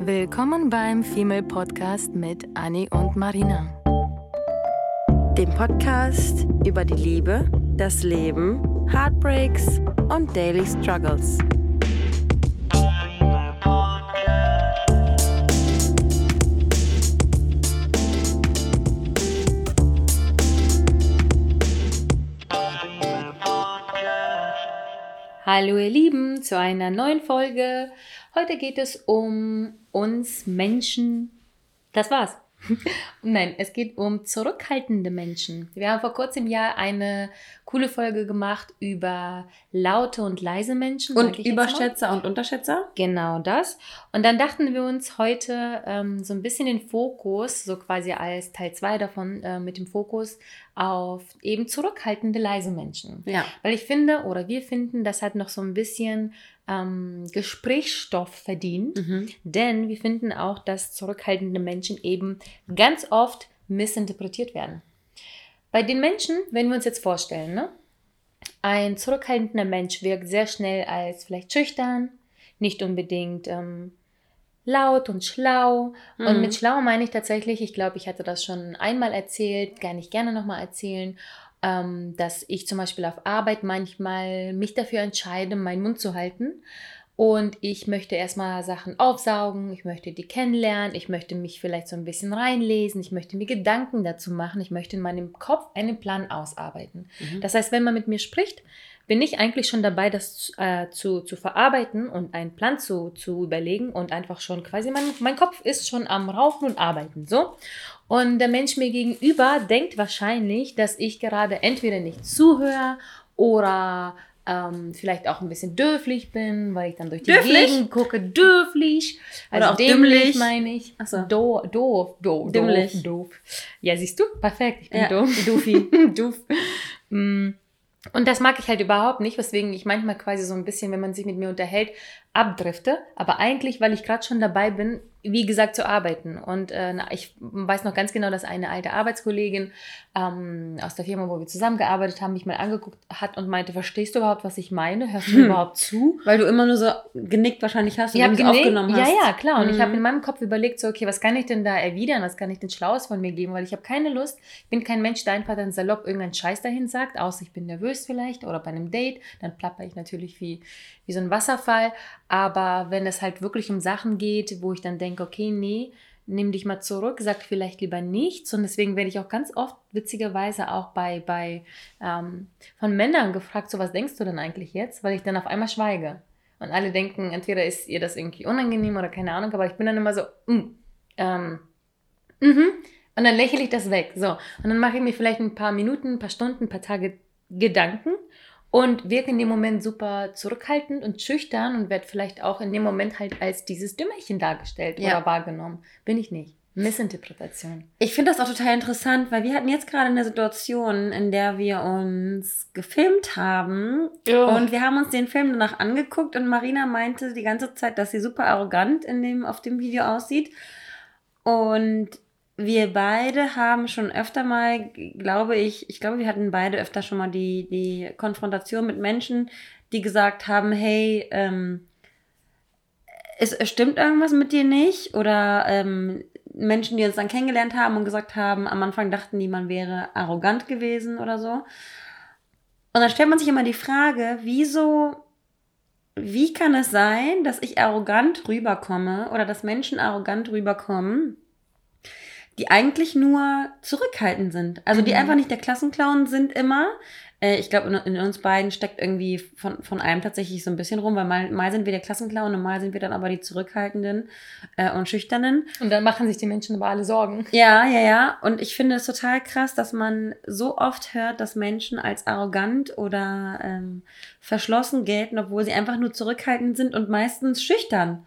Willkommen beim Female Podcast mit Annie und Marina. Dem Podcast über die Liebe, das Leben, Heartbreaks und Daily Struggles. Hallo ihr Lieben zu einer neuen Folge. Heute geht es um uns Menschen. Das war's. Nein, es geht um zurückhaltende Menschen. Wir haben vor kurzem ja eine coole Folge gemacht über laute und leise Menschen. Und Überschätzer und Unterschätzer? Genau das. Und dann dachten wir uns heute ähm, so ein bisschen den Fokus, so quasi als Teil 2 davon, äh, mit dem Fokus auf eben zurückhaltende leise Menschen. Ja. Weil ich finde, oder wir finden, das hat noch so ein bisschen ähm, Gesprächsstoff verdient. Mhm. Denn wir finden auch, dass zurückhaltende Menschen eben ganz oft missinterpretiert werden. Bei den Menschen, wenn wir uns jetzt vorstellen, ne? ein zurückhaltender Mensch wirkt sehr schnell als vielleicht schüchtern, nicht unbedingt ähm, laut und schlau. Mhm. Und mit schlau meine ich tatsächlich, ich glaube, ich hatte das schon einmal erzählt, gar nicht gerne nochmal erzählen ähm, dass ich zum Beispiel auf Arbeit manchmal mich dafür entscheide, meinen Mund zu halten. Und ich möchte erstmal Sachen aufsaugen, ich möchte die kennenlernen, ich möchte mich vielleicht so ein bisschen reinlesen, ich möchte mir Gedanken dazu machen, ich möchte in meinem Kopf einen Plan ausarbeiten. Mhm. Das heißt, wenn man mit mir spricht, bin ich eigentlich schon dabei, das äh, zu, zu verarbeiten und einen Plan zu, zu überlegen und einfach schon quasi, mein, mein Kopf ist schon am Rauchen und Arbeiten, so. Und der Mensch mir gegenüber denkt wahrscheinlich, dass ich gerade entweder nicht zuhöre oder ähm, vielleicht auch ein bisschen dürflich bin, weil ich dann durch die dürflich? Gegend gucke. Dürflich. Also Oder auch dümmlich, meine ich. Achso. Do, doof, doof, Dümmlich. doof. Ja, siehst du? Perfekt. Ich bin Ja. doof. Doofi. doof. Mm. Und das mag ich halt überhaupt nicht, weswegen ich manchmal quasi so ein bisschen, wenn man sich mit mir unterhält, abdrifte. Aber eigentlich, weil ich gerade schon dabei bin, wie gesagt, zu arbeiten. Und äh, ich weiß noch ganz genau, dass eine alte Arbeitskollegin ähm, aus der Firma, wo wir zusammengearbeitet haben, mich mal angeguckt hat und meinte, verstehst du überhaupt, was ich meine? Hörst du Hm. überhaupt zu? Weil du immer nur so genickt wahrscheinlich hast und Ich aufgenommen hast. Ja, ja, klar. Und ich Mhm. habe in meinem Kopf überlegt, so, okay, was kann ich denn da erwidern? Was kann ich denn Schlaues von mir geben? Weil ich habe keine Lust. Ich bin kein Mensch, der einfach dann salopp irgendeinen Scheiß dahin sagt, außer ich bin nervös vielleicht oder bei einem Date. Dann plapper ich natürlich wie, wie so ein Wasserfall. Aber wenn es halt wirklich um Sachen geht, wo ich dann denke, okay, nee, nimm dich mal zurück, sag vielleicht lieber nichts. Und deswegen werde ich auch ganz oft, witzigerweise auch bei, bei ähm, von Männern gefragt, so was denkst du denn eigentlich jetzt? Weil ich dann auf einmal schweige. Und alle denken, entweder ist ihr das irgendwie unangenehm oder keine Ahnung, aber ich bin dann immer so, mm, ähm, mhm. Und dann lächle ich das weg. So. Und dann mache ich mir vielleicht ein paar Minuten, ein paar Stunden, ein paar Tage Gedanken und wirke in dem Moment super zurückhaltend und schüchtern und werde vielleicht auch in dem Moment halt als dieses Dümmerchen dargestellt Ja. oder wahrgenommen. Bin ich nicht. Missinterpretation. Ich finde das auch total interessant, weil wir hatten jetzt gerade eine Situation, in der wir uns gefilmt haben und wir haben uns den Film danach angeguckt und Marina meinte die ganze Zeit, dass sie super arrogant in dem, auf dem Video aussieht. Und wir beide haben schon öfter mal, glaube ich, ich glaube, wir hatten beide öfter schon mal die, die Konfrontation mit Menschen, die gesagt haben, hey, ähm, es, stimmt irgendwas mit dir nicht oder ähm, Menschen, die uns dann kennengelernt haben und gesagt haben, am Anfang dachten die, man wäre arrogant gewesen oder so. Und dann stellt man sich immer die Frage, wieso, wie kann es sein, dass ich arrogant rüberkomme oder dass Menschen arrogant rüberkommen, die eigentlich nur zurückhaltend sind. Also die Mhm. einfach nicht der Klassenclown sind immer. Äh, ich glaube, in, in uns beiden steckt irgendwie von, von allem tatsächlich so ein bisschen rum, weil mal, mal sind wir der Klassenclown und mal sind wir dann aber die Zurückhaltenden äh, und Schüchternen. Und dann machen sich die Menschen aber alle Sorgen. Ja, ja, ja. Und ich finde es total krass, dass man so oft hört, dass Menschen als arrogant oder ähm, verschlossen gelten, obwohl sie einfach nur zurückhaltend sind und meistens schüchtern.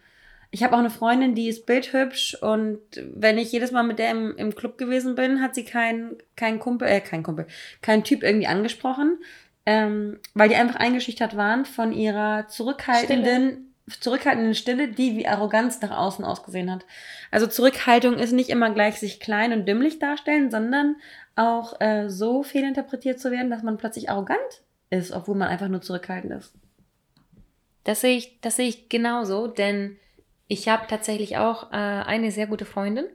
Ich habe auch eine Freundin, die ist bildhübsch und wenn ich jedes Mal mit der im, im Club gewesen bin, hat sie keinen kein Kumpel, äh, kein Kumpel, keinen Typ irgendwie angesprochen, ähm, weil die einfach eingeschüchtert waren von ihrer zurückhaltenden, zurückhaltenden Stille, die wie Arroganz nach außen ausgesehen hat. Also Zurückhaltung ist nicht immer gleich sich klein und dümmlich darstellen, sondern auch äh, so fehlinterpretiert zu werden, dass man plötzlich arrogant ist, obwohl man einfach nur zurückhaltend ist. Das sehe ich, das sehe ich genauso, denn Ich habe tatsächlich auch äh, eine sehr gute Freundin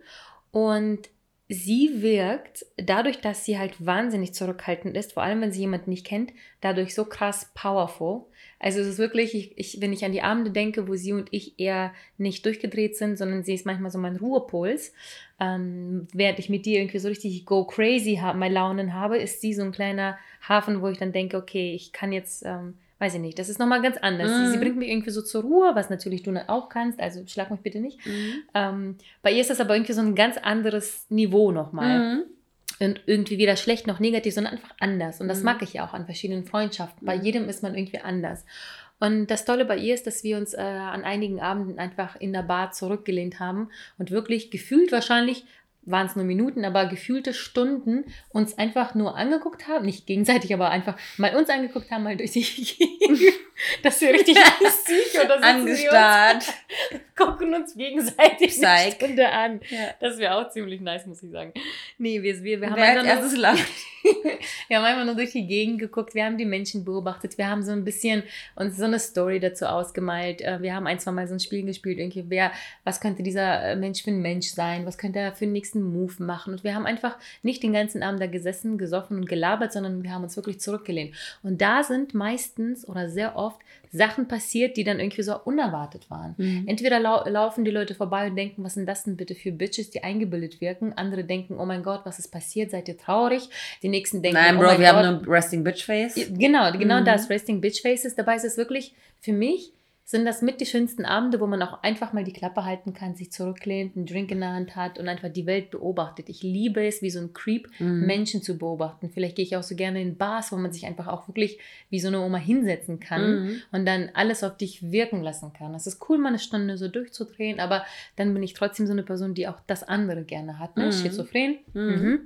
und sie wirkt dadurch, dass sie halt wahnsinnig zurückhaltend ist, vor allem wenn sie jemanden nicht kennt, dadurch so krass powerful. Also es ist wirklich, ich, ich, wenn ich an die Abende denke, wo sie und ich eher nicht durchgedreht sind, sondern sie ist manchmal so mein Ruhepuls. Ähm, während ich mit dir irgendwie so richtig go crazy habe, meine Launen habe, ist sie so ein kleiner Hafen, wo ich dann denke, okay, ich kann jetzt ähm, weiß ich nicht, das ist nochmal ganz anders. Mhm. Sie, sie, bringt mich irgendwie so zur Ruhe, was natürlich du auch kannst, also schlag mich bitte nicht. Mhm. Ähm, bei ihr ist das aber irgendwie so ein ganz anderes Niveau nochmal. Mhm. Und irgendwie weder schlecht noch negativ, sondern einfach anders. Und das mhm. mag ich ja auch an verschiedenen Freundschaften. Bei mhm. jedem ist man irgendwie anders. Und das Tolle bei ihr ist, dass wir uns äh, an einigen Abenden einfach in der Bar zurückgelehnt haben und wirklich gefühlt wahrscheinlich waren es nur Minuten, aber gefühlte Stunden uns einfach nur angeguckt haben, nicht gegenseitig, aber einfach mal uns angeguckt haben, mal durch die dass wir richtig lustig oder angestarrt. gucken uns gegenseitig Psych. eine Stunde an. Ja. Das wäre auch ziemlich nice, muss ich sagen. Nee, wir, wir, wir haben Wer erstes lacht. wir haben einfach nur durch die Gegend geguckt, wir haben die Menschen beobachtet, wir haben so ein bisschen uns so eine Story dazu ausgemalt. Äh, wir haben ein, zwei Mal so ein Spiel gespielt, irgendwie, wer, was könnte dieser äh, Mensch für ein Mensch sein, was könnte er für den nächsten Move machen. Und wir haben einfach nicht den ganzen Abend da gesessen, gesoffen und gelabert, sondern wir haben uns wirklich zurückgelehnt. Und da sind meistens oder sehr oft oft Sachen passiert, die dann irgendwie so unerwartet waren. Mhm. Entweder lau laufen die Leute vorbei und denken, was sind das denn bitte für Bitches, die eingebildet wirken. Andere denken, oh mein Gott, was ist passiert? Seid ihr traurig? Die nächsten denken, Nein, oh Bro, wir Gott. haben nur Resting Bitch Face. Genau, genau mhm. das, Resting Bitch Faces. Dabei ist es wirklich für mich sind das mit die schönsten Abende, wo man auch einfach mal die Klappe halten kann, sich zurücklehnt, einen Drink in der Hand hat und einfach die Welt beobachtet. Ich liebe es, wie so ein Creep, mhm. Menschen zu beobachten. Vielleicht gehe ich auch so gerne in Bars, wo man sich einfach auch wirklich wie so eine Oma hinsetzen kann mhm. und dann alles auf dich wirken lassen kann. Es ist cool, mal eine Stunde so durchzudrehen, aber dann bin ich trotzdem so eine Person, die auch das andere gerne hat. Ne? Mhm. Schizophren. Mhm. mhm.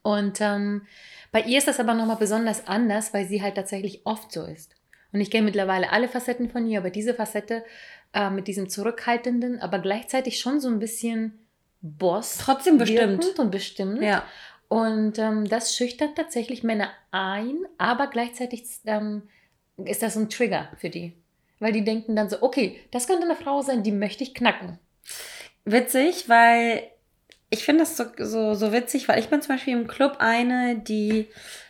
Und ähm, bei ihr ist das aber nochmal besonders anders, weil sie halt tatsächlich oft so ist. Und ich kenne mittlerweile alle Facetten von ihr, aber diese Facette äh, mit diesem zurückhaltenden, aber gleichzeitig schon so ein bisschen Boss. Trotzdem bestimmt. Und bestimmt. Ja. Und ähm, das schüchtert tatsächlich Männer ein, aber gleichzeitig ähm, ist das ein Trigger für die. Weil die denken dann so, okay, das könnte eine Frau sein, die möchte ich knacken. Witzig, weil ich finde das so, so, so witzig, weil ich bin zum Beispiel im Club eine, die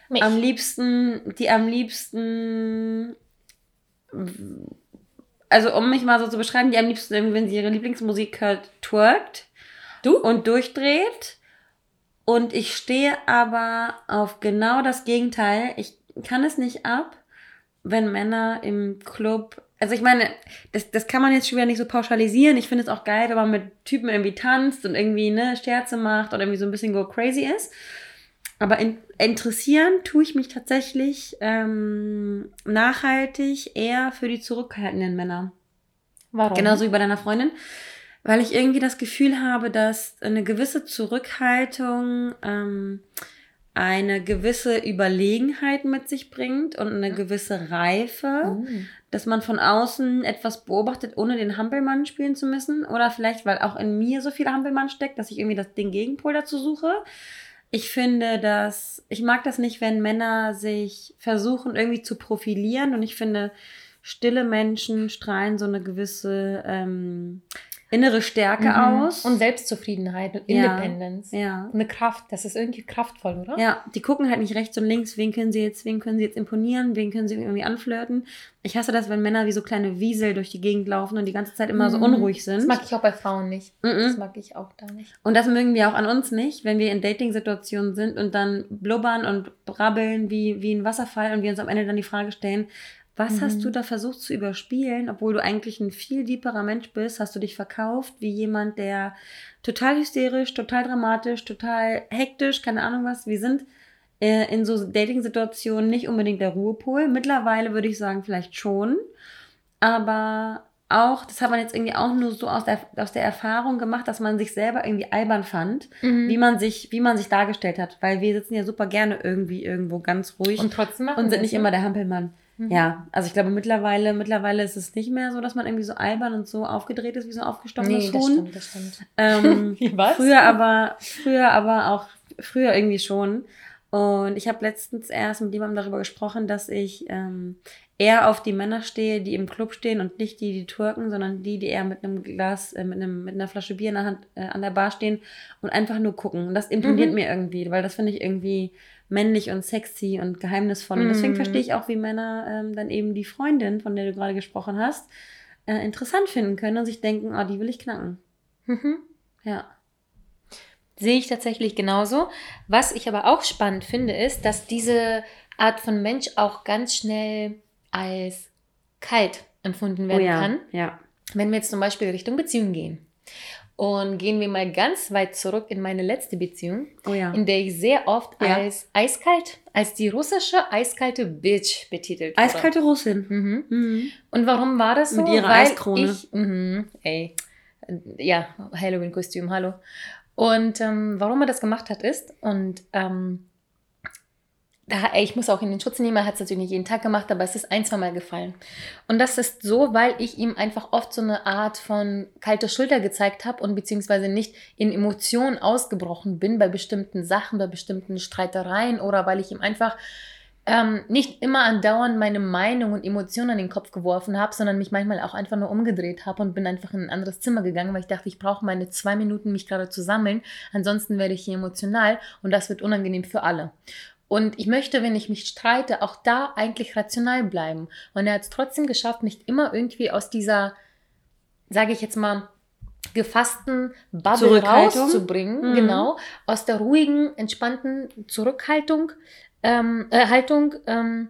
Mich. am liebsten, die am liebsten also um mich mal so zu beschreiben, die am liebsten, wenn sie ihre Lieblingsmusik hört, twerkt. Du? Und durchdreht. Und ich stehe aber auf genau das Gegenteil. Ich kann es nicht ab, wenn Männer im Club. Also ich meine, das, das kann man jetzt schon wieder nicht so pauschalisieren. Ich finde es auch geil, wenn man mit Typen irgendwie tanzt und irgendwie ne, Scherze macht oder irgendwie so ein bisschen go crazy ist. Aber in, interessieren tue ich mich tatsächlich ähm, nachhaltig eher für die zurückhaltenden Männer. Warum? Genauso wie bei deiner Freundin. Weil ich irgendwie das Gefühl habe, dass eine gewisse Zurückhaltung ähm, eine gewisse Überlegenheit mit sich bringt und eine gewisse Reife, mhm. dass man von außen etwas beobachtet, ohne den Hampelmann spielen zu müssen. Oder vielleicht, weil auch in mir so viel Hampelmann steckt, dass ich irgendwie das, den Gegenpol dazu suche ich finde, dass ich mag das nicht, wenn Männer sich versuchen irgendwie zu profilieren. Und ich finde, stille Menschen strahlen so eine gewisse ähm, innere Stärke mhm. aus. Und Selbstzufriedenheit und Independence. Ja. ja. Eine Kraft, das ist irgendwie kraftvoll, oder? Ja, die gucken halt nicht rechts und links, wen können sie jetzt, wen können sie jetzt imponieren, wen können sie irgendwie anflirten. Ich hasse das, wenn Männer wie so kleine Wiesel durch die Gegend laufen und die ganze Zeit immer mhm. so unruhig sind. Das mag ich auch bei Frauen nicht. Mhm. Das mag ich auch da nicht. Und das mögen wir auch an uns nicht, wenn wir in Dating-Situationen sind und dann blubbern und brabbeln wie, wie ein Wasserfall und wir uns am Ende dann die Frage stellen, was mhm. hast du mhm. da versucht zu überspielen, obwohl du eigentlich ein viel deeperer Mensch bist? Hast du dich verkauft wie jemand, der total hysterisch, total dramatisch, total hektisch, keine Ahnung was. Wir sind äh, in so Dating-Situationen nicht unbedingt der Ruhepol. Mittlerweile würde ich sagen, vielleicht schon. Aber auch, das hat man jetzt irgendwie auch nur so aus der, aus der Erfahrung gemacht, dass man sich selber irgendwie albern fand, mhm. wie man sich, wie man sich dargestellt hat. Weil wir sitzen ja super gerne irgendwie irgendwo ganz ruhig und trotzdem und sind nicht immer der Hampelmann. Mhm. Ja, also ich glaube mittlerweile, mittlerweile ist es nicht mehr so, dass man irgendwie so albern und so aufgedreht ist wie so ein aufgestochenes nee, Huhn. Das stimmt, das stimmt. Ähm, Was? Früher aber, früher aber auch, früher irgendwie schon. Und ich habe letztens erst mit jemandem darüber gesprochen, dass ich ähm, eher auf die Männer stehe, die im Club stehen und nicht die, die Türken, sondern die, die eher mit einem Glas, äh, mit, einem, mit einer Flasche Bier in der Hand äh, an der Bar stehen und einfach nur gucken. Und das imponiert mhm. mir irgendwie, weil das finde ich irgendwie männlich und sexy und geheimnisvoll. Und deswegen mhm. verstehe ich auch, wie Männer ähm, dann eben die Freundin, von der du gerade gesprochen hast, äh, interessant finden können und sich denken, oh, die will ich knacken. Mhm. Ja. Sehe ich tatsächlich genauso. Was ich aber auch spannend finde, ist, dass diese Art von Mensch auch ganz schnell als kalt empfunden werden oh ja, kann. Ja. Wenn wir jetzt zum Beispiel Richtung Beziehung gehen. Und gehen wir mal ganz weit zurück in meine letzte Beziehung, oh ja. in der ich sehr oft ja. als eiskalt, als die russische eiskalte Bitch betitelt wurde. Eiskalte Russin. Mhm. Mhm. Und warum war das so? Mit ihrer Weil Eiskrone. Ich, mh, ey, ja, Halloween-Kostüm, hallo. Und ähm, warum er das gemacht hat, ist, und ähm, da, ich muss auch in den Schutz nehmen, er hat es natürlich nicht jeden Tag gemacht, aber es ist ein, zwei Mal gefallen. Und das ist so, weil ich ihm einfach oft so eine Art von kalter Schulter gezeigt habe und beziehungsweise nicht in Emotionen ausgebrochen bin bei bestimmten Sachen, bei bestimmten Streitereien oder weil ich ihm einfach ähm, nicht immer andauernd meine Meinung und Emotionen an den Kopf geworfen habe, sondern mich manchmal auch einfach nur umgedreht habe und bin einfach in ein anderes Zimmer gegangen, weil ich dachte, ich brauche meine zwei Minuten, mich gerade zu sammeln. Ansonsten werde ich hier emotional und das wird unangenehm für alle. Und ich möchte, wenn ich mich streite, auch da eigentlich rational bleiben. Und er hat es trotzdem geschafft, mich immer irgendwie aus dieser, sage ich jetzt mal, gefassten Bubble rauszubringen, mhm. genau, aus der ruhigen, entspannten Zurückhaltung ähm, äh, Haltung ähm,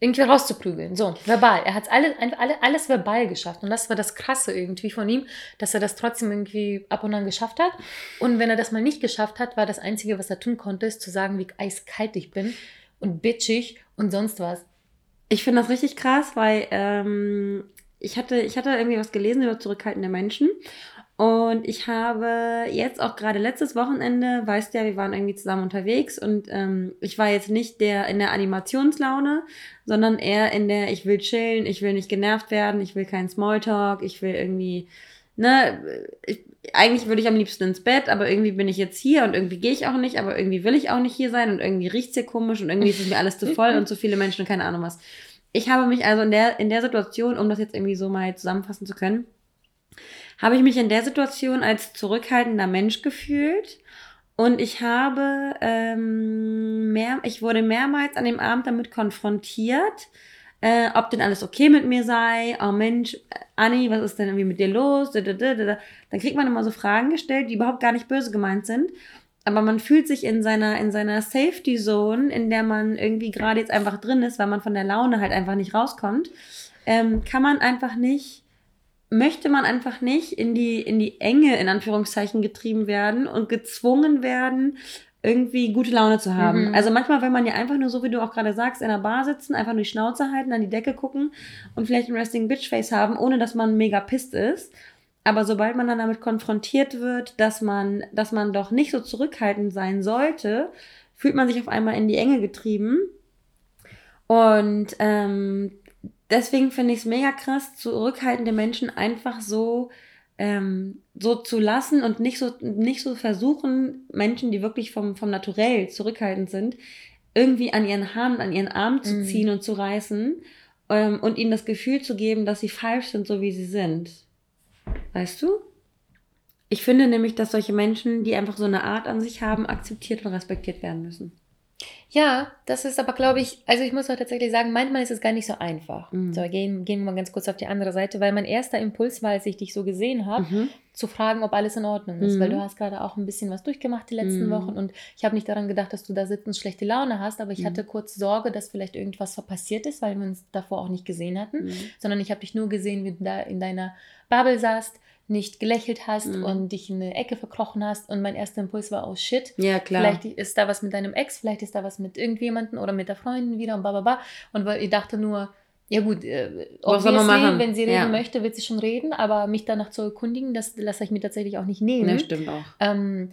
irgendwie rauszuprügeln. So, verbal. Er hat alles, alle, alles verbal geschafft. Und das war das Krasse irgendwie von ihm, dass er das trotzdem irgendwie ab und an geschafft hat. Und wenn er das mal nicht geschafft hat, war das Einzige, was er tun konnte, ist zu sagen, wie eiskalt ich bin und bitchig und sonst was. Ich finde das richtig krass, weil ähm, ich, hatte, ich hatte irgendwie was gelesen über zurückhaltende Menschen. Und ich habe jetzt auch gerade letztes Wochenende, weißt ja, wir waren irgendwie zusammen unterwegs und ähm, ich war jetzt nicht der in der Animationslaune, sondern eher in der, ich will chillen, ich will nicht genervt werden, ich will keinen Smalltalk, ich will irgendwie, ne, ich, eigentlich würde ich am liebsten ins Bett, aber irgendwie bin ich jetzt hier und irgendwie gehe ich auch nicht, aber irgendwie will ich auch nicht hier sein und irgendwie riecht's hier komisch und irgendwie ist mir alles zu voll und zu viele Menschen und keine Ahnung was. Ich habe mich also in der, in der Situation, um das jetzt irgendwie so mal zusammenfassen zu können, habe ich mich in der Situation als zurückhaltender Mensch gefühlt. Und ich habe ähm, mehr, ich wurde mehrmals an dem Abend damit konfrontiert, äh, ob denn alles okay mit mir sei. Oh Mensch, Anni, was ist denn irgendwie mit dir los? Dann kriegt man immer so Fragen gestellt, die überhaupt gar nicht böse gemeint sind. Aber man fühlt sich in seiner, in seiner Safety Zone, in der man irgendwie gerade jetzt einfach drin ist, weil man von der Laune halt einfach nicht rauskommt, ähm, kann man einfach nicht möchte man einfach nicht in die, in die Enge, in Anführungszeichen, getrieben werden und gezwungen werden, irgendwie gute Laune zu haben. Mhm. Also manchmal will man ja einfach nur, so wie du auch gerade sagst, in der Bar sitzen, einfach nur die Schnauze halten, an die Decke gucken und vielleicht ein Resting Bitch Face haben, ohne dass man mega pisst ist. Aber sobald man dann damit konfrontiert wird, dass man, dass man doch nicht so zurückhaltend sein sollte, fühlt man sich auf einmal in die Enge getrieben. Und ähm, deswegen finde ich es mega krass, zurückhaltende Menschen einfach so ähm, so zu lassen und nicht so nicht so versuchen, Menschen, die wirklich vom vom Naturell zurückhaltend sind, irgendwie an ihren Haaren, an ihren Arm zu mhm. ziehen mhm. und zu reißen ähm, und ihnen das Gefühl zu geben, dass sie falsch sind, so wie sie sind. Weißt du? Ich finde nämlich, dass solche Menschen, die einfach so eine Art an sich haben, akzeptiert und respektiert werden müssen. Ja, das ist aber, glaube ich, also ich muss auch tatsächlich sagen, manchmal ist es gar nicht so einfach. Mhm. So, gehen, gehen wir mal ganz kurz auf die andere Seite, weil mein erster Impuls war, als ich dich so gesehen habe, mhm. zu fragen, ob alles in Ordnung ist, mhm. weil du hast gerade auch ein bisschen was durchgemacht die letzten mhm. Wochen und ich habe nicht daran gedacht, dass du da sitzt und schlechte Laune hast, aber ich mhm. hatte kurz Sorge, dass vielleicht irgendwas passiert ist, weil wir uns davor auch nicht gesehen hatten, mhm. sondern ich habe dich nur gesehen, wie du da in deiner Bubble saßt, nicht gelächelt hast mhm. und dich in eine Ecke verkrochen hast. Und mein erster Impuls war, oh shit. Ja, klar. Vielleicht ist da was mit deinem Ex, vielleicht ist da was mit irgendjemandem oder mit der Freundin wieder und bla Und weil ich dachte nur, ja gut, äh, was soll man machen? wenn sie reden ja. möchte, wird sie schon reden, aber mich danach zu erkundigen, das lasse ich mir tatsächlich auch nicht nehmen. Ja, stimmt auch. Ähm,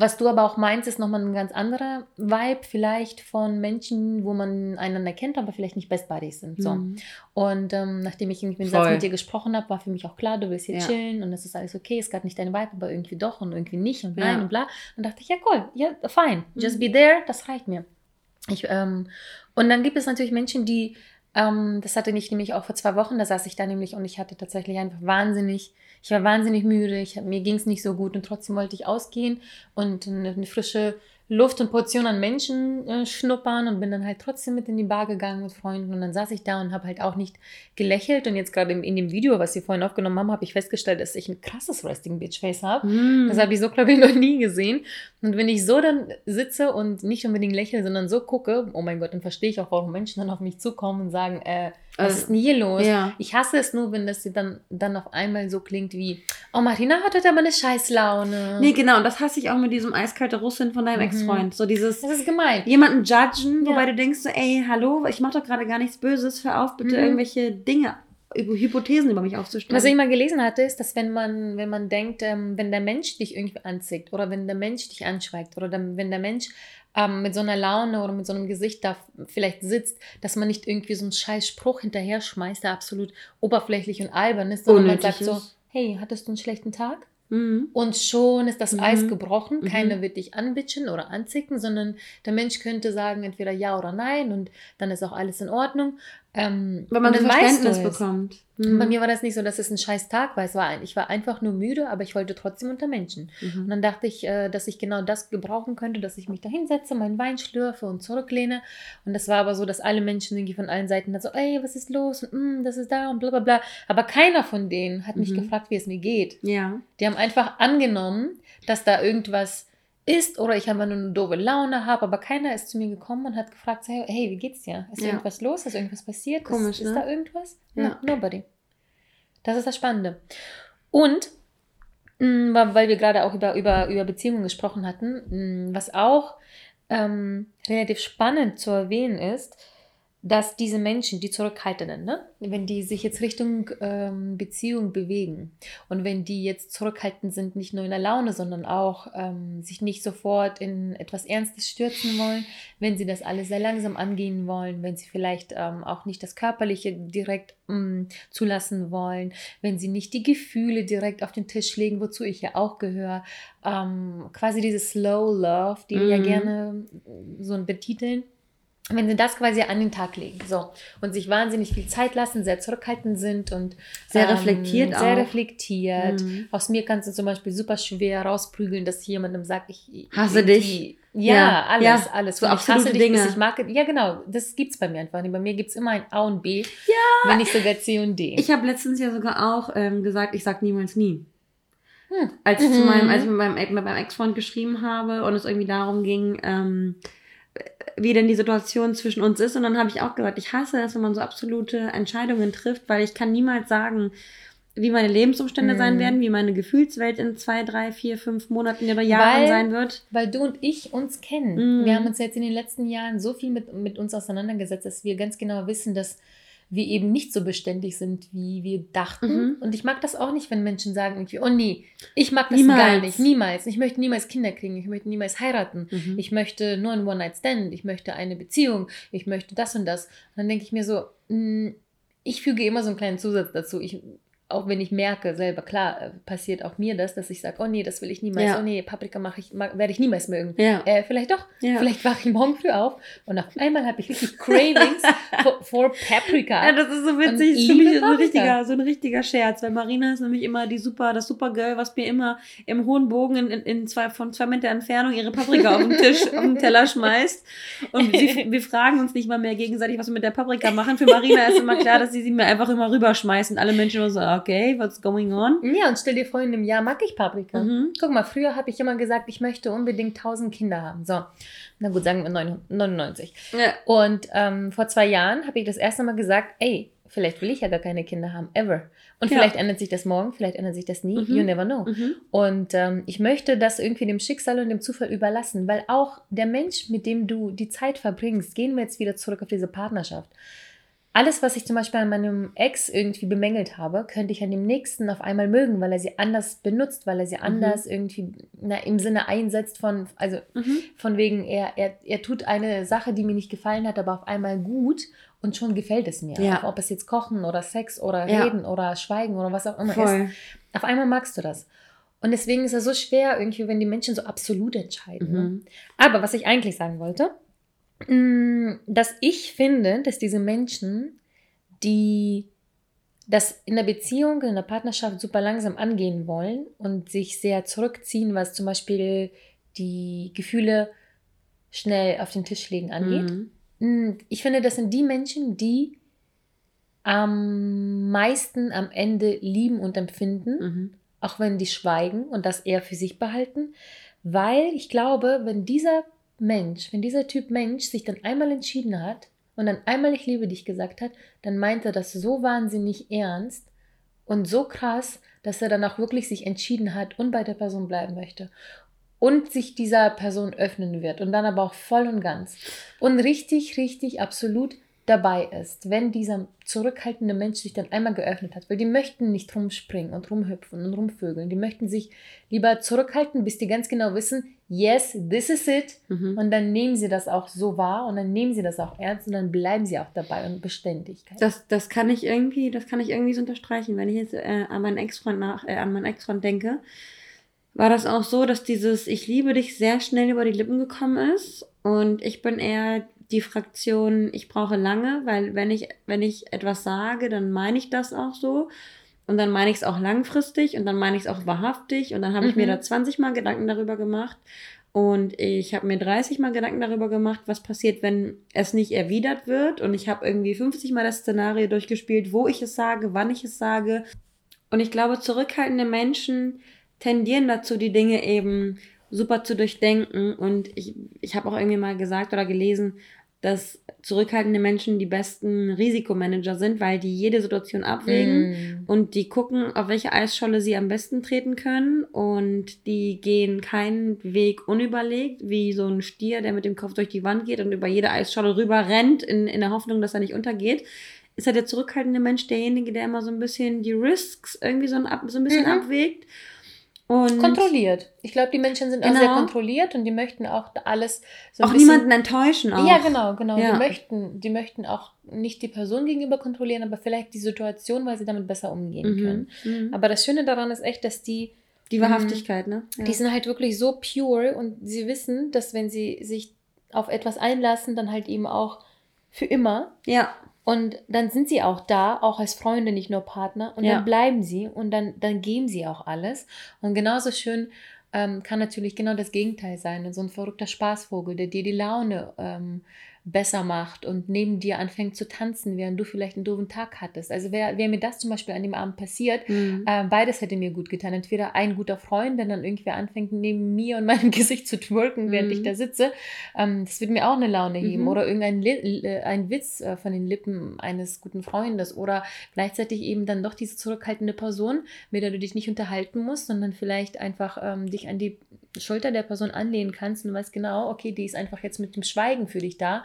Was du aber auch meinst, ist nochmal ein ganz anderer Vibe, vielleicht von Menschen, wo man einander kennt, aber vielleicht nicht Best Buddies sind. So. Mhm. Und ähm, nachdem ich irgendwie Satz mit dir gesprochen habe, war für mich auch klar, du willst hier ja. chillen und es ist alles okay, es gab nicht deine Vibe, aber irgendwie doch und irgendwie nicht und nein ja. und bla. Und dachte ich, ja cool, ja, fine, just mhm. be there, das reicht mir. Ich, ähm, und dann gibt es natürlich Menschen, die, ähm, das hatte ich nämlich auch vor zwei Wochen, da saß ich da nämlich und ich hatte tatsächlich einfach wahnsinnig ich war wahnsinnig müde, ich, mir ging es nicht so gut und trotzdem wollte ich ausgehen und eine, eine frische Luft und Portion an Menschen äh, schnuppern und bin dann halt trotzdem mit in die Bar gegangen mit Freunden und dann saß ich da und habe halt auch nicht gelächelt und jetzt gerade in, in, dem Video, was sie vorhin aufgenommen haben, habe ich festgestellt, dass ich ein krasses Resting Bitch Face habe. Mm. Das habe ich so glaube ich noch nie gesehen und wenn ich so dann sitze und nicht unbedingt lächle, sondern so gucke, oh mein Gott, dann verstehe ich auch, warum Menschen dann auf mich zukommen und sagen, äh, was ist denn hier los? Ja. Ich hasse es nur, wenn das dann, dann auf einmal so klingt wie, oh, Marina hat heute aber eine Scheißlaune. Nee, genau. Und das hasse ich auch mit diesem eiskalte Russin von deinem mhm. Ex-Freund. So dieses. Das ist gemein. Jemanden judgen, ja. wobei du denkst so, ey, hallo, ich mache doch gerade gar nichts Böses. Hör auf, bitte mhm. irgendwelche Dinge Hypothesen über mich aufzustellen. Was ich mal gelesen hatte, ist, dass wenn man, wenn man denkt, ähm, wenn der Mensch dich irgendwie anzieht oder wenn der Mensch dich anschweigt oder dann, wenn der Mensch ähm, mit so einer Laune oder mit so einem Gesicht da vielleicht sitzt, dass man nicht irgendwie so einen scheiß Spruch hinterher schmeißt, der absolut oberflächlich und albern ist, sondern Unnötig man sagt so, hey, hattest du einen schlechten Tag? Mhm. Und schon ist das mhm. Eis gebrochen. Mhm. Keiner wird dich anbitschen oder anzicken, sondern der Mensch könnte sagen entweder ja oder nein und dann ist auch alles in Ordnung. Ähm, Wenn man das Verständnis bekommt. Mhm. Bei mir war das nicht so, dass es ein scheiß Tag war. Es war ein, ich war einfach nur müde, aber ich wollte trotzdem unter Menschen. Mhm. Und dann dachte ich, äh, dass ich genau das gebrauchen könnte, dass ich mich da hinsetze, meinen Wein schlürfe und zurücklehne. Und das war aber so, dass alle Menschen irgendwie von allen Seiten dann so, ey, was ist los? Und mm, das ist da und bla bla bla. Aber keiner von denen hat mich mhm. gefragt, wie es mir geht. Ja. Die haben einfach angenommen, dass da irgendwas ist oder ich einfach nur eine doofe Laune habe, aber keiner ist zu mir gekommen und hat gefragt, hey, wie geht's dir? Ist ja. irgendwas los? Ist irgendwas passiert? Komisch, ist, ne? ist da irgendwas? Ja. No, nobody. Das ist das Spannende. Und mm, weil wir gerade auch über, über, über Beziehungen gesprochen hatten, mm, was auch ähm, relativ spannend zu erwähnen ist, dass diese Menschen, die Zurückhaltenden, ne, wenn die sich jetzt Richtung ähm, Beziehung bewegen und wenn die jetzt zurückhaltend sind, nicht nur in der Laune, sondern auch ähm, sich nicht sofort in etwas Ernstes stürzen wollen, wenn sie das alles sehr langsam angehen wollen, wenn sie vielleicht ähm, auch nicht das Körperliche direkt mm, zulassen wollen, wenn sie nicht die Gefühle direkt auf den Tisch legen, wozu ich ja auch gehöre, ähm, quasi diese Slow Love, die mhm. wir ja gerne so betiteln wenn sie das quasi an den Tag legen, so und sich wahnsinnig viel Zeit lassen, sehr zurückhaltend sind und sehr ähm, reflektiert, sehr auch. reflektiert. Mhm. Aus mir kannst du zum Beispiel super schwer rausprügeln, dass jemandem sagt, ich hasse dich. Ja, ja, alles, ja, alles. So ich hasse dich, Dinge. ich mag. Ja, genau, das gibt es bei mir einfach nicht. Bei mir gibt es immer ein A und B, ja. wenn nicht sogar C und D. Ich habe letztens ja sogar auch ähm, gesagt, ich sag niemals nie. Hm. Als, ich mhm. zu meinem, als ich mit meinem, mit meinem Ex-Freund geschrieben habe und es irgendwie darum ging, ähm, wie denn die Situation zwischen uns ist. Und dann habe ich auch gesagt, ich hasse es, wenn man so absolute Entscheidungen trifft, weil ich kann niemals sagen, wie meine Lebensumstände mhm. sein werden, wie meine Gefühlswelt in zwei, drei, vier, fünf Monaten oder Jahren weil, sein wird. Weil du und ich uns kennen. Mhm. Wir haben uns jetzt in den letzten Jahren so viel mit, mit uns auseinandergesetzt, dass wir ganz genau wissen, dass wir eben nicht so beständig sind, wie wir dachten. Mhm. Und ich mag das auch nicht, wenn Menschen sagen irgendwie, oh nee, ich mag das niemals. gar nicht, niemals. Ich möchte niemals Kinder kriegen, ich möchte niemals heiraten, mhm. ich möchte nur ein One-Night-Stand, ich möchte eine Beziehung, ich möchte das und das. Und dann denke ich mir so, mh, mm, ich füge immer so einen kleinen Zusatz dazu. Ich auch wenn ich merke selber, klar, äh, passiert auch mir das, dass ich sage, oh nee, das will ich niemals, ja. oh nee, Paprika mache ich, werde ich niemals mögen. Ja. Äh, vielleicht doch, ja. vielleicht wache ich morgen früh auf und auf einmal habe ich richtig Cravings for, for, Paprika. Ja, das ist so witzig, das ist für mich so ein, richtiger, so ein richtiger Scherz, weil Marina ist nämlich immer die super, das Supergirl, was mir immer im hohen Bogen in, in, in zwei, von zwei Meter Entfernung ihre Paprika auf den Tisch, auf den Teller schmeißt und sie, wir fragen uns nicht mal mehr gegenseitig, was wir mit der Paprika machen. Für Marina ist immer klar, dass sie sie mir einfach immer rüberschmeißt und alle Menschen immer so, okay, what's going on? Ja, und stell dir vor, in einem Jahr mag ich Paprika. Mhm. Guck mal, früher habe ich immer gesagt, ich möchte unbedingt 1000 Kinder haben. So, na gut, sagen wir 99. Ja. Und ähm, vor zwei Jahren habe ich das erste Mal gesagt, ey, vielleicht will ich ja gar keine Kinder haben, ever. Und ja. vielleicht ändert sich das morgen, vielleicht ändert sich das nie, mhm. you never know. Mhm. Und ähm, ich möchte das irgendwie dem Schicksal und dem Zufall überlassen, weil auch der Mensch, mit dem du die Zeit verbringst, gehen wir jetzt wieder zurück auf diese Partnerschaft alles, was ich zum Beispiel an meinem Ex irgendwie bemängelt habe, könnte ich an dem nächsten auf einmal mögen, weil er sie anders benutzt, weil er sie mhm. anders irgendwie na, im Sinne einsetzt von, also mhm. von wegen, er, er, er tut eine Sache, die mir nicht gefallen hat, aber auf einmal gut und schon gefällt es mir. Ja. Ob es jetzt Kochen oder Sex oder ja. Reden oder Schweigen oder was auch immer Voll. ist. Auf einmal magst du das. Und deswegen ist es so schwer, irgendwie, wenn die Menschen so absolut entscheiden. Ne? Mhm. Aber was ich eigentlich sagen wollte, dass ich finde, dass diese Menschen, die das in der Beziehung, in der Partnerschaft super langsam angehen wollen und sich sehr zurückziehen, was zum Beispiel die Gefühle schnell auf den Tisch legen angeht. Mhm. Mm, ich finde, das sind die Menschen, die am meisten am Ende lieben und empfinden, mhm. auch wenn die schweigen und das eher für sich behalten, weil ich glaube, wenn dieser Mensch, wenn dieser Typ Mensch sich dann einmal entschieden hat und dann einmal ich liebe dich gesagt hat, dann meint er das so wahnsinnig ernst und so krass, dass er dann auch wirklich sich entschieden hat und bei der Person bleiben möchte und sich dieser Person öffnen wird und dann aber auch voll und ganz. Und richtig, richtig, absolut dabei ist, wenn dieser zurückhaltende Mensch sich dann einmal geöffnet hat, weil die möchten nicht rumspringen und rumhüpfen und rumvögeln, die möchten sich lieber zurückhalten, bis die ganz genau wissen, yes, this is it mhm. und dann nehmen sie das auch so wahr und dann nehmen sie das auch ernst und dann bleiben sie auch dabei und Beständigkeit. Das, das kann ich irgendwie, das kann ich irgendwie so unterstreichen, wenn ich jetzt äh, an meinen Ex-Freund nach, äh, an meinen Ex-Freund denke, war das auch so, dass dieses Ich liebe dich sehr schnell über die Lippen gekommen ist. Und ich bin eher die Fraktion, ich brauche lange, weil wenn ich, wenn ich etwas sage, dann meine ich das auch so. Und dann meine ich es auch langfristig und dann meine ich es auch wahrhaftig. Und dann habe mhm. ich mir mhm. da 20 Mal Gedanken darüber gemacht. Und ich habe mir 30 Mal Gedanken darüber gemacht, was passiert, wenn es nicht erwidert wird. Und ich habe irgendwie 50 Mal das Szenario durchgespielt, wo ich es sage, wann ich es sage. Und ich glaube, zurückhaltende Menschen tendieren dazu, die Dinge eben super zu durchdenken. Und ich, ich habe auch irgendwie mal gesagt oder gelesen, dass zurückhaltende Menschen die besten Risikomanager sind, weil die jede Situation abwägen mm. und die gucken, auf welche Eisscholle sie am besten treten können und die gehen keinen Weg unüberlegt, wie so ein Stier, der mit dem Kopf durch die Wand geht und über jede Eisscholle rüber rennt, in, in der Hoffnung, dass er nicht untergeht. Ist halt der zurückhaltende Mensch derjenige, der immer so ein bisschen die Risks irgendwie so ein, so ein bisschen mhm. abwägt und kontrolliert. Ich glaube, die Menschen sind genau. auch sehr kontrolliert und die möchten auch alles so Auch bisschen, niemanden enttäuschen auch. Ja, genau, genau. Ja. Die, möchten, die möchten auch nicht die Person gegenüber kontrollieren, aber vielleicht die Situation, weil sie damit besser umgehen mhm. können. Mhm. Aber das Schöne daran ist echt, dass die die Wahrhaftigkeit, ne? Ja. Die sind halt wirklich so pure und sie wissen, dass wenn sie sich auf etwas einlassen, dann halt eben auch für immer. Ja. Und dann sind sie auch da, auch als Freunde, nicht nur Partner. Und ja. dann bleiben sie und dann, dann geben sie auch alles. Und genauso schön ähm, kann natürlich genau das Gegenteil sein. So ein verrückter Spaßvogel, der dir die Laune ähm, besser macht und neben dir anfängt zu tanzen, während du vielleicht einen doofen Tag hattest. Also wäre wär mir das zum Beispiel an dem Abend passiert, mhm. äh, beides hätte mir gut getan. Entweder ein guter Freund, der dann irgendwer anfängt, neben mir und meinem Gesicht zu twerken, während mhm. ich da sitze. Ähm, das würde mir auch eine Laune geben. Mhm. Oder irgendein Li äh, ein Witz äh, von den Lippen eines guten Freundes. Oder gleichzeitig eben dann doch diese zurückhaltende Person, mit der du dich nicht unterhalten musst, sondern vielleicht einfach ähm, dich an die Schulter der Person anlehnen kannst und du weißt genau, okay, die ist einfach jetzt mit dem Schweigen für dich da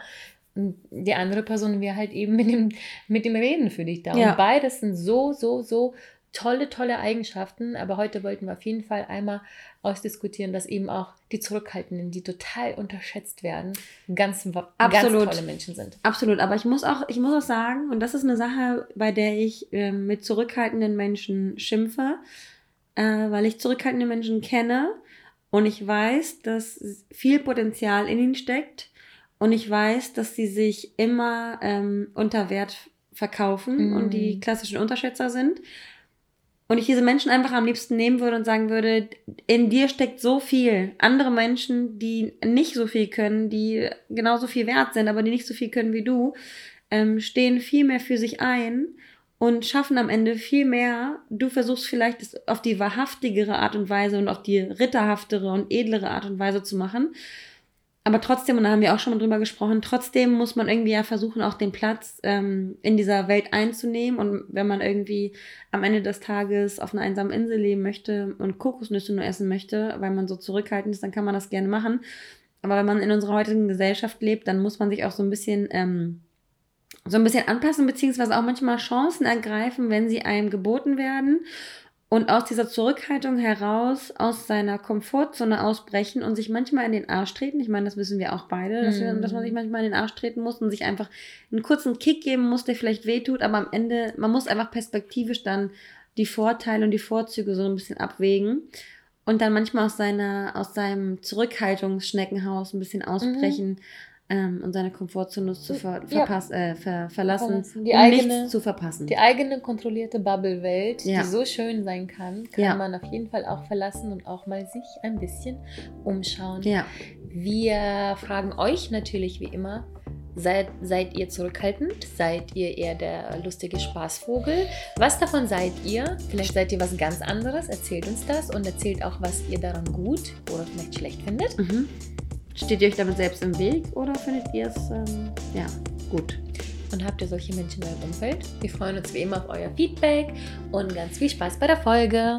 die andere Person wäre halt eben mit dem, mit dem Reden für dich da. Ja. Und beides sind so, so, so tolle, tolle Eigenschaften. Aber heute wollten wir auf jeden Fall einmal ausdiskutieren, dass eben auch die Zurückhaltenden, die total unterschätzt werden, ganz, Absolut. ganz tolle Menschen sind. Absolut. Aber ich muss auch, ich muss auch sagen, und das ist eine Sache, bei der ich äh, mit zurückhaltenden Menschen schimpfe, äh, weil ich zurückhaltende Menschen kenne und ich weiß, dass viel Potenzial in ihnen steckt und ich weiß, dass sie sich immer ähm, unter Wert verkaufen mm. und die klassischen Unterschätzer sind. Und ich diese Menschen einfach am liebsten nehmen würde und sagen würde, in dir steckt so viel. Andere Menschen, die nicht so viel können, die genauso viel wert sind, aber die nicht so viel können wie du, ähm, stehen viel mehr für sich ein und schaffen am Ende viel mehr. Du versuchst vielleicht es auf die wahrhaftigere Art und Weise und auf die ritterhaftere und edlere Art und Weise zu machen aber trotzdem, und da haben wir auch schon mal drüber gesprochen, trotzdem muss man irgendwie ja versuchen, auch den Platz ähm, in dieser Welt einzunehmen. Und wenn man irgendwie am Ende des Tages auf einer einsamen Insel leben möchte und Kokosnüsse nur essen möchte, weil man so zurückhaltend ist, dann kann man das gerne machen. Aber wenn man in unserer heutigen Gesellschaft lebt, dann muss man sich auch so ein bisschen ähm, so ein bisschen anpassen, beziehungsweise auch manchmal Chancen ergreifen, wenn sie einem geboten werden und aus dieser Zurückhaltung heraus aus seiner Komfortzone ausbrechen und sich manchmal in den Arsch treten. Ich meine, das wissen wir auch beide, dass, wir, dass man sich mhm. manchmal in den Arsch treten muss und sich einfach einen kurzen Kick geben muss, der vielleicht wehtut, aber am Ende, man muss einfach perspektivisch dann die Vorteile und die Vorzüge so ein bisschen abwägen und dann manchmal aus seiner, aus seinem Zurückhaltungsschneckenhaus ein bisschen ausbrechen. Mhm ähm, und seine Komfortzone zu ver ja. äh, ver verlassen, die um eigene, nichts zu verpassen. Die eigene kontrollierte Bubble-Welt, ja. die so schön sein kann, kann ja. man auf jeden Fall auch verlassen und auch mal sich ein bisschen umschauen. Wir fragen euch natürlich wie immer, Seid, seid, ihr zurückhaltend? Seid ihr eher der lustige Spaßvogel? Was davon seid ihr? Vielleicht seid ihr was ganz anderes. Erzählt uns das und erzählt auch, was ihr daran gut oder vielleicht schlecht findet. Mhm. Steht ihr euch damit selbst im Weg oder findet ihr es ähm, ja, gut? Und habt ihr solche Menschen in eurem Umfeld? Wir freuen uns wie immer auf euer Feedback und ganz viel Spaß bei der Folge.